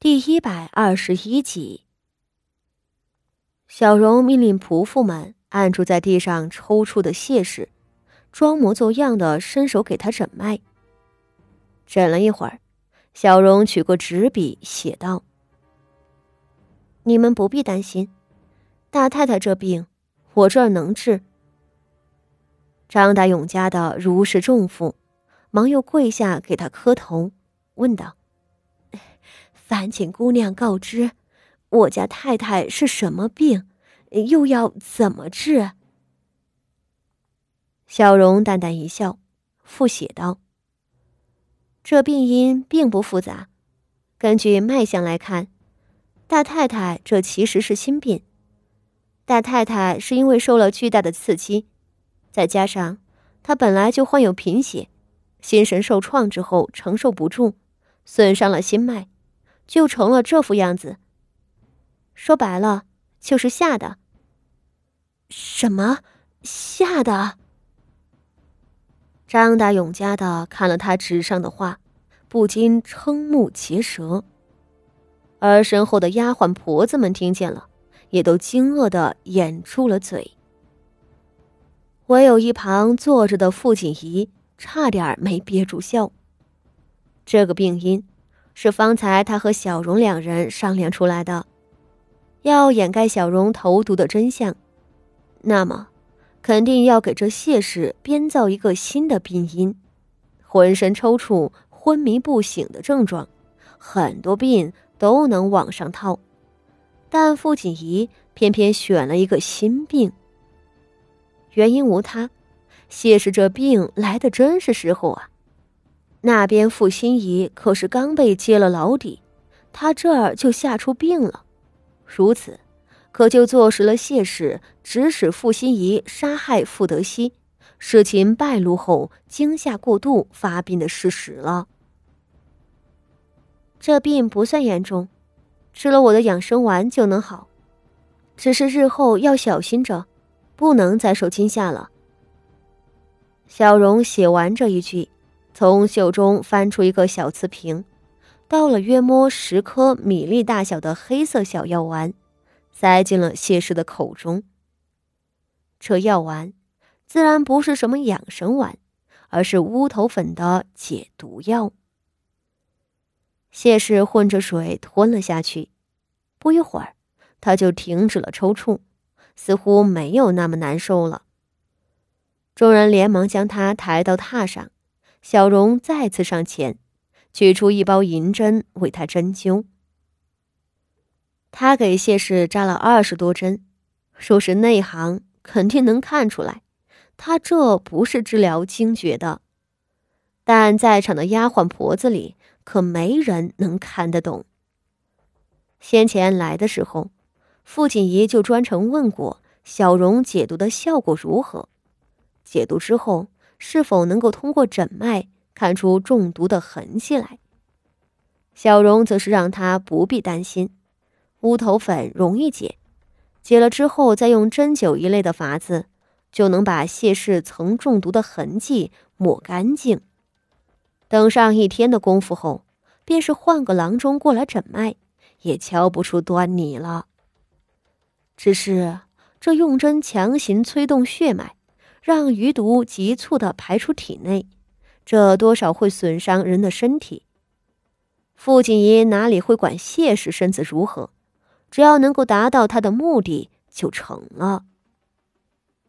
第一百二十一集，小荣命令仆妇们按住在地上抽搐的谢氏，装模作样的伸手给他诊脉。诊了一会儿，小荣取过纸笔写道：“你们不必担心，大太太这病，我这儿能治。”张大勇家的如释重负，忙又跪下给他磕头，问道。烦请姑娘告知，我家太太是什么病，又要怎么治？小荣淡淡一笑，复写道：“这病因并不复杂，根据脉象来看，大太太这其实是心病。大太太是因为受了巨大的刺激，再加上她本来就患有贫血，心神受创之后承受不住，损伤了心脉。”就成了这副样子。说白了，就是吓的。什么吓的？张大勇家的看了他纸上的话，不禁瞠目结舌。而身后的丫鬟婆子们听见了，也都惊愕的掩住了嘴。唯有一旁坐着的傅锦仪差点没憋住笑。这个病因。是方才他和小荣两人商量出来的，要掩盖小荣投毒的真相，那么，肯定要给这谢氏编造一个新的病因，浑身抽搐、昏迷不醒的症状，很多病都能往上套，但傅锦仪偏偏选了一个新病。原因无他，谢氏这病来的真是时候啊。那边傅心怡可是刚被揭了老底，他这儿就吓出病了，如此，可就坐实了谢氏指使傅心怡杀害傅德熙，事情败露后惊吓过度发病的事实了。这病不算严重，吃了我的养生丸就能好，只是日后要小心着，不能再受惊吓了。小荣写完这一句。从袖中翻出一个小瓷瓶，倒了约摸十颗米粒大小的黑色小药丸，塞进了谢氏的口中。这药丸自然不是什么养生丸，而是乌头粉的解毒药。谢氏混着水吞了下去，不一会儿，他就停止了抽搐，似乎没有那么难受了。众人连忙将他抬到榻上。小荣再次上前，取出一包银针为他针灸。他给谢氏扎了二十多针，说是内行肯定能看出来，他这不是治疗惊厥的。但在场的丫鬟婆子里，可没人能看得懂。先前来的时候，傅锦仪就专程问过小荣解毒的效果如何，解毒之后。是否能够通过诊脉看出中毒的痕迹来？小荣则是让他不必担心，乌头粉容易解，解了之后再用针灸一类的法子，就能把谢氏曾中毒的痕迹抹干净。等上一天的功夫后，便是换个郎中过来诊脉，也瞧不出端倪了。只是这用针强行催动血脉。让余毒急促的排出体内，这多少会损伤人的身体。傅锦仪哪里会管谢氏身子如何，只要能够达到他的目的就成了。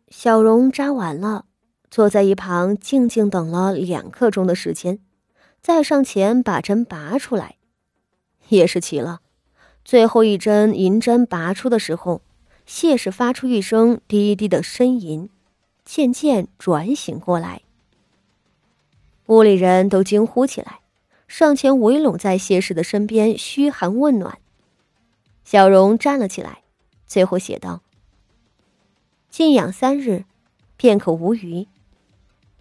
小荣扎完了，坐在一旁静静等了两刻钟的时间，再上前把针拔出来，也是奇了。最后一针银针拔出的时候，谢氏发出一声低低的呻吟。渐渐转醒过来，屋里人都惊呼起来，上前围拢在谢氏的身边嘘寒问暖。小荣站了起来，最后写道：“静养三日，便可无虞。”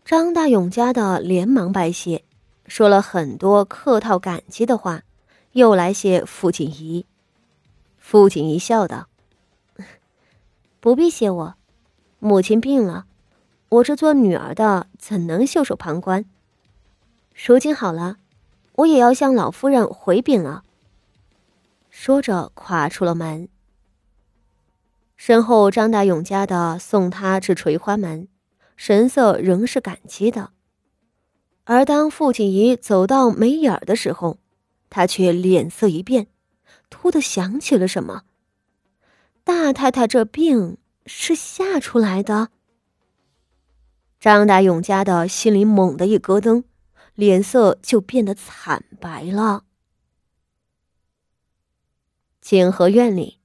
张大勇家的连忙拜谢，说了很多客套感激的话，又来谢傅锦仪。傅锦仪笑道：“不必谢我，母亲病了。”我这做女儿的怎能袖手旁观？如今好了，我也要向老夫人回禀了。说着跨出了门。身后张大勇家的送他至垂花门，神色仍是感激的。而当傅锦仪走到眉眼儿的时候，他却脸色一变，突的想起了什么。大太太这病是吓出来的。张大勇家的心里猛地一咯噔，脸色就变得惨白了。景和院里，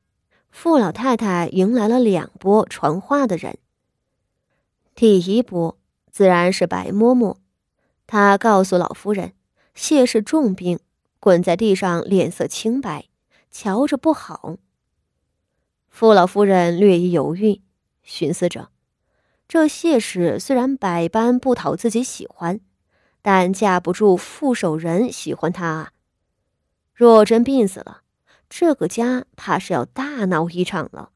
傅老太太迎来了两波传话的人。第一波自然是白嬷嬷。她告诉老夫人，谢氏重病，滚在地上，脸色青白，瞧着不好。傅老夫人略一犹豫，寻思着：这谢氏虽然百般不讨自己喜欢，但架不住傅守仁喜欢她啊。若真病死了，这个家怕是要大闹一场了。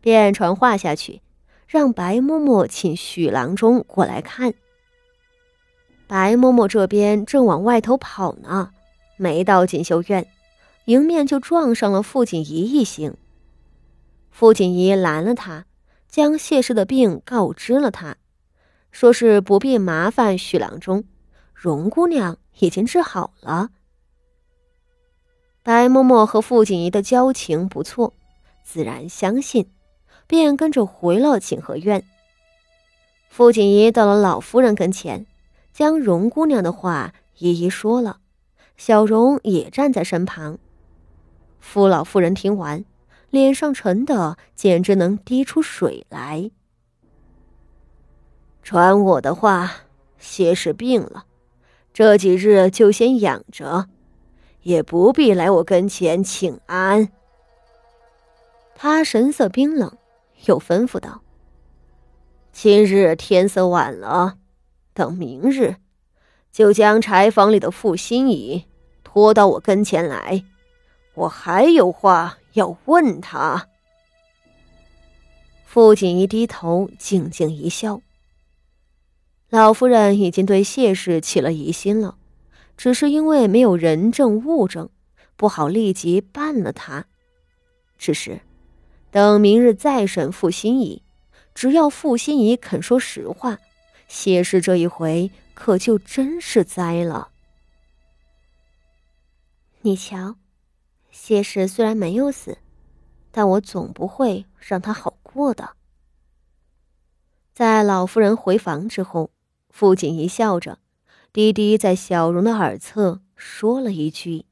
便传话下去，让白嬷嬷请许郎中过来看。白嬷嬷这边正往外头跑呢，没到锦绣院，迎面就撞上了傅锦仪一行。傅锦仪拦了他，将谢氏的病告知了他，说是不必麻烦许郎中，荣姑娘已经治好了。白嬷嬷和傅锦仪的交情不错，自然相信，便跟着回了景和院。傅锦仪到了老夫人跟前。将荣姑娘的话一一说了，小荣也站在身旁。傅老夫人听完，脸上沉的简直能滴出水来。传我的话，谢氏病了，这几日就先养着，也不必来我跟前请安。他神色冰冷，又吩咐道：“今日天色晚了。”等明日，就将柴房里的傅心怡拖到我跟前来，我还有话要问他。傅锦仪低头，静静一笑。老夫人已经对谢氏起了疑心了，只是因为没有人证物证，不好立即办了他。只是等明日再审傅心怡，只要傅心怡肯说实话。谢氏这一回可就真是栽了。你瞧，谢氏虽然没有死，但我总不会让他好过的。在老夫人回房之后，傅锦仪笑着，低低在小荣的耳侧说了一句。